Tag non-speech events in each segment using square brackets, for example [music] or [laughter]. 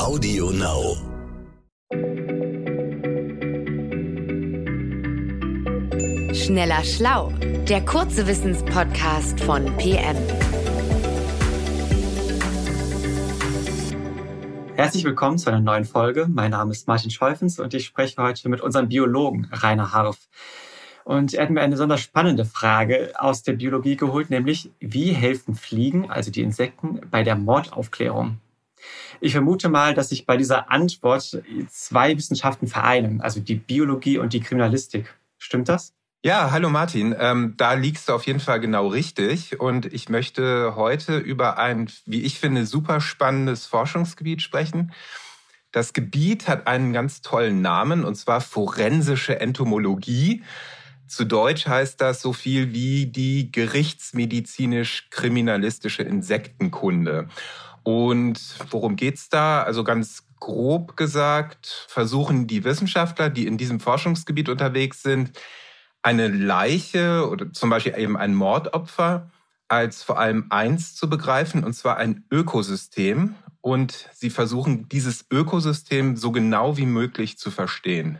Audio Now. Schneller Schlau, der kurze Wissenspodcast von PM. Herzlich willkommen zu einer neuen Folge. Mein Name ist Martin Scheufens und ich spreche heute mit unserem Biologen Rainer Harf. Und er hat mir eine besonders spannende Frage aus der Biologie geholt, nämlich wie helfen Fliegen, also die Insekten, bei der Mordaufklärung? Ich vermute mal, dass sich bei dieser Antwort zwei Wissenschaften vereinen, also die Biologie und die Kriminalistik. Stimmt das? Ja, hallo Martin. Ähm, da liegst du auf jeden Fall genau richtig. Und ich möchte heute über ein, wie ich finde, super spannendes Forschungsgebiet sprechen. Das Gebiet hat einen ganz tollen Namen, und zwar forensische Entomologie. Zu Deutsch heißt das so viel wie die gerichtsmedizinisch-kriminalistische Insektenkunde. Und worum geht's da? Also ganz grob gesagt, versuchen die Wissenschaftler, die in diesem Forschungsgebiet unterwegs sind, eine Leiche oder zum Beispiel eben ein Mordopfer als vor allem eins zu begreifen, und zwar ein Ökosystem. Und sie versuchen, dieses Ökosystem so genau wie möglich zu verstehen.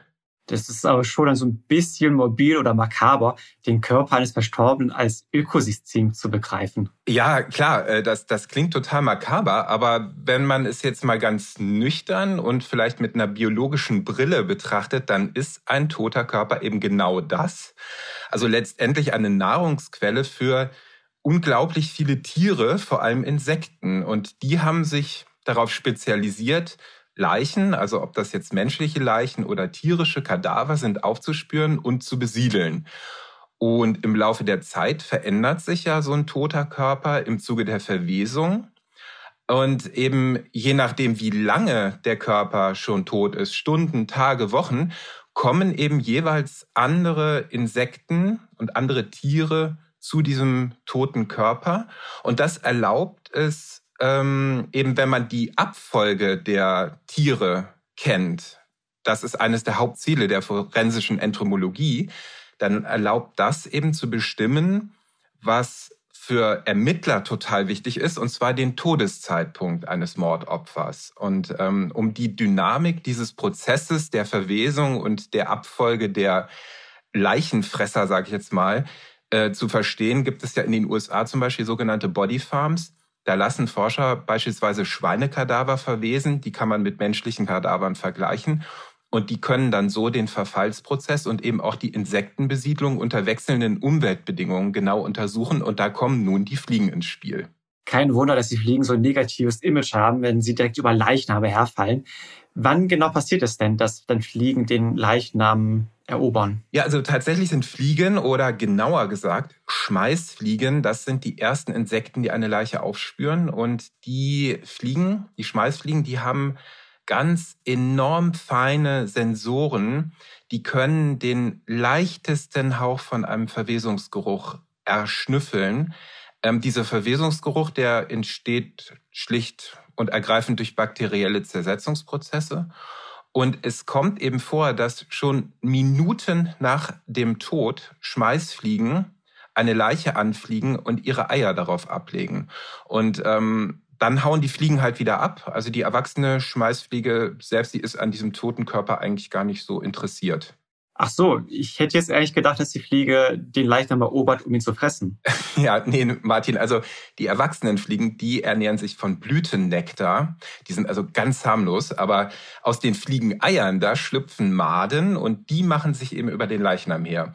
Das ist aber schon so ein bisschen mobil oder makaber, den Körper eines Verstorbenen als Ökosystem zu begreifen. Ja, klar, äh, das, das klingt total makaber, aber wenn man es jetzt mal ganz nüchtern und vielleicht mit einer biologischen Brille betrachtet, dann ist ein toter Körper eben genau das. Also letztendlich eine Nahrungsquelle für unglaublich viele Tiere, vor allem Insekten. Und die haben sich darauf spezialisiert, Leichen, also ob das jetzt menschliche Leichen oder tierische Kadaver sind, aufzuspüren und zu besiedeln. Und im Laufe der Zeit verändert sich ja so ein toter Körper im Zuge der Verwesung. Und eben je nachdem, wie lange der Körper schon tot ist, Stunden, Tage, Wochen, kommen eben jeweils andere Insekten und andere Tiere zu diesem toten Körper. Und das erlaubt es ähm, eben wenn man die Abfolge der Tiere kennt, das ist eines der Hauptziele der forensischen Entomologie, dann erlaubt das eben zu bestimmen, was für Ermittler total wichtig ist, und zwar den Todeszeitpunkt eines Mordopfers. Und ähm, um die Dynamik dieses Prozesses der Verwesung und der Abfolge der Leichenfresser, sage ich jetzt mal, äh, zu verstehen, gibt es ja in den USA zum Beispiel sogenannte Body Farms. Da lassen Forscher beispielsweise Schweinekadaver verwesen, die kann man mit menschlichen Kadavern vergleichen. Und die können dann so den Verfallsprozess und eben auch die Insektenbesiedlung unter wechselnden Umweltbedingungen genau untersuchen. Und da kommen nun die Fliegen ins Spiel. Kein Wunder, dass die Fliegen so ein negatives Image haben, wenn sie direkt über Leichname herfallen. Wann genau passiert es denn, dass dann Fliegen den Leichnam erobern? Ja, also tatsächlich sind Fliegen oder genauer gesagt Schmeißfliegen, das sind die ersten Insekten, die eine Leiche aufspüren. Und die Fliegen, die Schmeißfliegen, die haben ganz enorm feine Sensoren, die können den leichtesten Hauch von einem Verwesungsgeruch erschnüffeln. Ähm, dieser Verwesungsgeruch, der entsteht schlicht und ergreifend durch bakterielle Zersetzungsprozesse. Und es kommt eben vor, dass schon Minuten nach dem Tod Schmeißfliegen eine Leiche anfliegen und ihre Eier darauf ablegen. Und ähm, dann hauen die Fliegen halt wieder ab. Also die erwachsene Schmeißfliege selbst, die ist an diesem toten Körper eigentlich gar nicht so interessiert. Ach so, ich hätte jetzt ehrlich gedacht, dass die Fliege den Leichnam erobert, um ihn zu fressen. [laughs] Ja, nee, Martin, also die erwachsenen Fliegen, die ernähren sich von Blütennektar. Die sind also ganz harmlos, aber aus den Fliegeneiern, da schlüpfen Maden und die machen sich eben über den Leichnam her.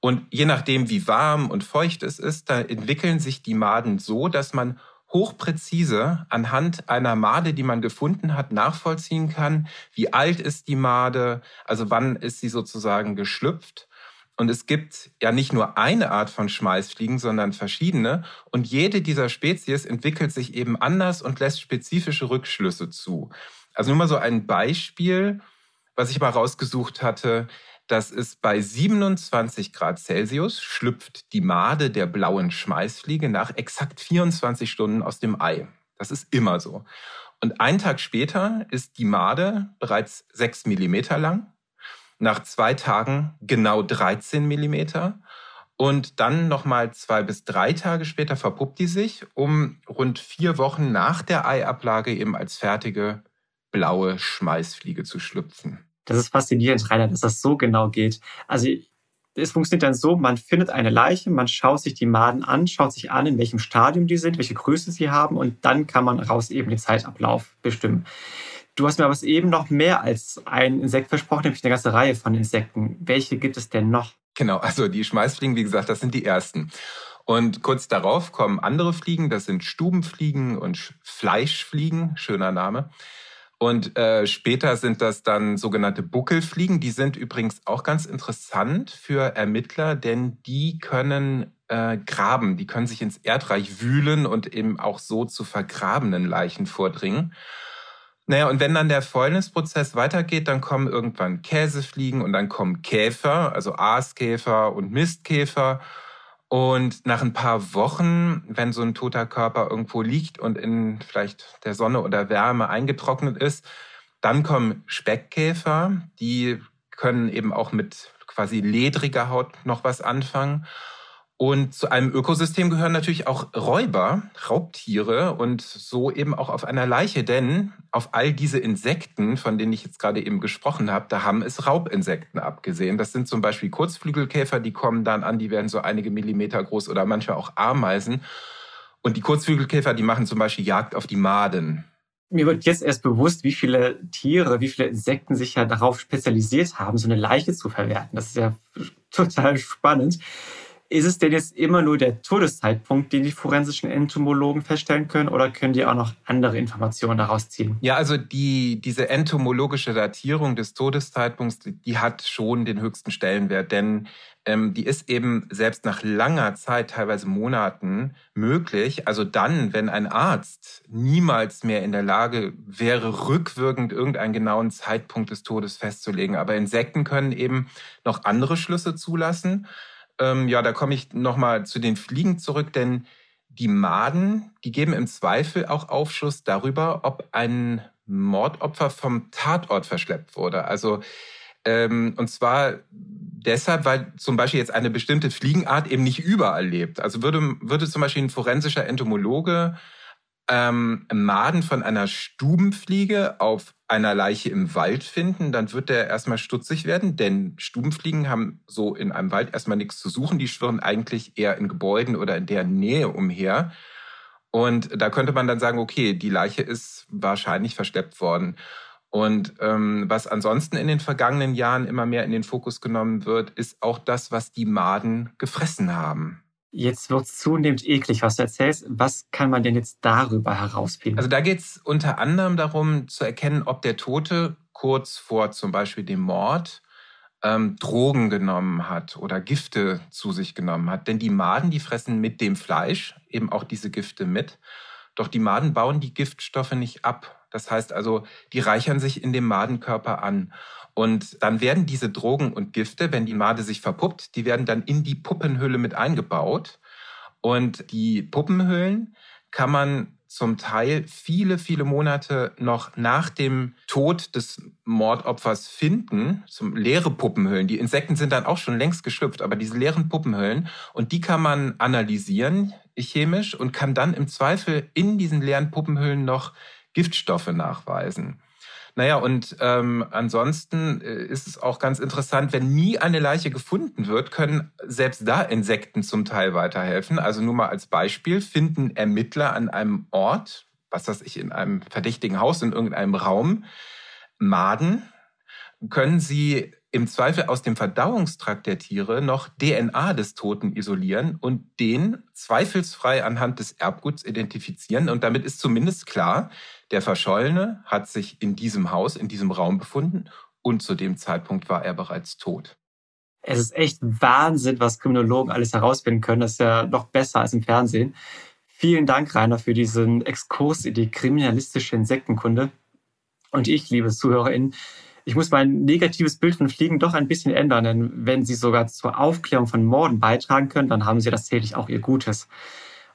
Und je nachdem, wie warm und feucht es ist, da entwickeln sich die Maden so, dass man hochpräzise anhand einer Made, die man gefunden hat, nachvollziehen kann, wie alt ist die Made, also wann ist sie sozusagen geschlüpft. Und es gibt ja nicht nur eine Art von Schmeißfliegen, sondern verschiedene. Und jede dieser Spezies entwickelt sich eben anders und lässt spezifische Rückschlüsse zu. Also nur mal so ein Beispiel, was ich mal rausgesucht hatte. Das ist bei 27 Grad Celsius schlüpft die Made der blauen Schmeißfliege nach exakt 24 Stunden aus dem Ei. Das ist immer so. Und einen Tag später ist die Made bereits 6 Millimeter lang. Nach zwei Tagen genau 13 Millimeter. Und dann nochmal zwei bis drei Tage später verpuppt die sich, um rund vier Wochen nach der Eiablage eben als fertige blaue Schmeißfliege zu schlüpfen. Das ist faszinierend, Rainer, dass das so genau geht. Also es funktioniert dann so, man findet eine Leiche, man schaut sich die Maden an, schaut sich an, in welchem Stadium die sind, welche Größe sie haben und dann kann man raus eben den Zeitablauf bestimmen. Du hast mir aber eben noch mehr als ein Insekt versprochen, nämlich eine ganze Reihe von Insekten. Welche gibt es denn noch? Genau, also die Schmeißfliegen, wie gesagt, das sind die ersten. Und kurz darauf kommen andere Fliegen, das sind Stubenfliegen und Fleischfliegen, schöner Name. Und äh, später sind das dann sogenannte Buckelfliegen. Die sind übrigens auch ganz interessant für Ermittler, denn die können äh, graben, die können sich ins Erdreich wühlen und eben auch so zu vergrabenen Leichen vordringen. Naja, und wenn dann der Fäulnisprozess weitergeht, dann kommen irgendwann Käsefliegen und dann kommen Käfer, also Aaskäfer und Mistkäfer. Und nach ein paar Wochen, wenn so ein toter Körper irgendwo liegt und in vielleicht der Sonne oder Wärme eingetrocknet ist, dann kommen Speckkäfer, die können eben auch mit quasi ledriger Haut noch was anfangen. Und zu einem Ökosystem gehören natürlich auch Räuber, Raubtiere und so eben auch auf einer Leiche, denn auf all diese Insekten, von denen ich jetzt gerade eben gesprochen habe, da haben es Raubinsekten abgesehen. Das sind zum Beispiel Kurzflügelkäfer, die kommen dann an, die werden so einige Millimeter groß oder manchmal auch Ameisen. Und die Kurzflügelkäfer, die machen zum Beispiel Jagd auf die Maden. Mir wird jetzt erst bewusst, wie viele Tiere, wie viele Insekten sich ja darauf spezialisiert haben, so eine Leiche zu verwerten. Das ist ja total spannend. Ist es denn jetzt immer nur der Todeszeitpunkt, den die forensischen Entomologen feststellen können, oder können die auch noch andere Informationen daraus ziehen? Ja, also die, diese entomologische Datierung des Todeszeitpunkts, die hat schon den höchsten Stellenwert, denn ähm, die ist eben selbst nach langer Zeit, teilweise Monaten, möglich. Also dann, wenn ein Arzt niemals mehr in der Lage wäre, rückwirkend irgendeinen genauen Zeitpunkt des Todes festzulegen. Aber Insekten können eben noch andere Schlüsse zulassen. Ähm, ja, da komme ich nochmal zu den Fliegen zurück, denn die Maden, die geben im Zweifel auch Aufschluss darüber, ob ein Mordopfer vom Tatort verschleppt wurde. Also ähm, und zwar deshalb, weil zum Beispiel jetzt eine bestimmte Fliegenart eben nicht überall lebt. Also würde, würde zum Beispiel ein forensischer Entomologe ähm, Maden von einer Stubenfliege auf einer Leiche im Wald finden, dann wird der erstmal stutzig werden, denn Stubenfliegen haben so in einem Wald erstmal nichts zu suchen. Die schwirren eigentlich eher in Gebäuden oder in der Nähe umher. Und da könnte man dann sagen, okay, die Leiche ist wahrscheinlich verschleppt worden. Und ähm, was ansonsten in den vergangenen Jahren immer mehr in den Fokus genommen wird, ist auch das, was die Maden gefressen haben. Jetzt wird es zunehmend eklig, was du erzählst. Was kann man denn jetzt darüber herausfinden? Also da geht es unter anderem darum zu erkennen, ob der Tote kurz vor zum Beispiel dem Mord ähm, Drogen genommen hat oder Gifte zu sich genommen hat. Denn die Maden, die fressen mit dem Fleisch eben auch diese Gifte mit. Doch die Maden bauen die Giftstoffe nicht ab. Das heißt also, die reichern sich in dem Madenkörper an. Und dann werden diese Drogen und Gifte, wenn die Made sich verpuppt, die werden dann in die Puppenhülle mit eingebaut. Und die Puppenhüllen kann man zum Teil viele, viele Monate noch nach dem Tod des Mordopfers finden, zum leere Puppenhüllen. Die Insekten sind dann auch schon längst geschlüpft, aber diese leeren Puppenhüllen und die kann man analysieren chemisch und kann dann im Zweifel in diesen leeren Puppenhüllen noch Giftstoffe nachweisen. Naja, und ähm, ansonsten äh, ist es auch ganz interessant, wenn nie eine Leiche gefunden wird, können selbst da Insekten zum Teil weiterhelfen. Also nur mal als Beispiel, finden Ermittler an einem Ort, was weiß ich, in einem verdächtigen Haus, in irgendeinem Raum, Maden, können sie im Zweifel aus dem Verdauungstrakt der Tiere noch DNA des Toten isolieren und den zweifelsfrei anhand des Erbguts identifizieren. Und damit ist zumindest klar, der Verschollene hat sich in diesem Haus, in diesem Raum befunden und zu dem Zeitpunkt war er bereits tot. Es ist echt Wahnsinn, was Kriminologen alles herausfinden können. Das ist ja noch besser als im Fernsehen. Vielen Dank, Rainer, für diesen Exkurs in die kriminalistische Insektenkunde. Und ich, liebe ZuhörerInnen, ich muss mein negatives Bild von Fliegen doch ein bisschen ändern, denn wenn sie sogar zur Aufklärung von Morden beitragen können, dann haben sie tatsächlich auch ihr Gutes.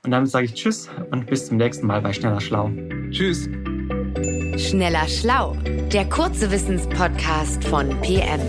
Und damit sage ich Tschüss und bis zum nächsten Mal bei Schneller Schlau. Tschüss. Schneller Schlau, der kurze Wissenspodcast von PM.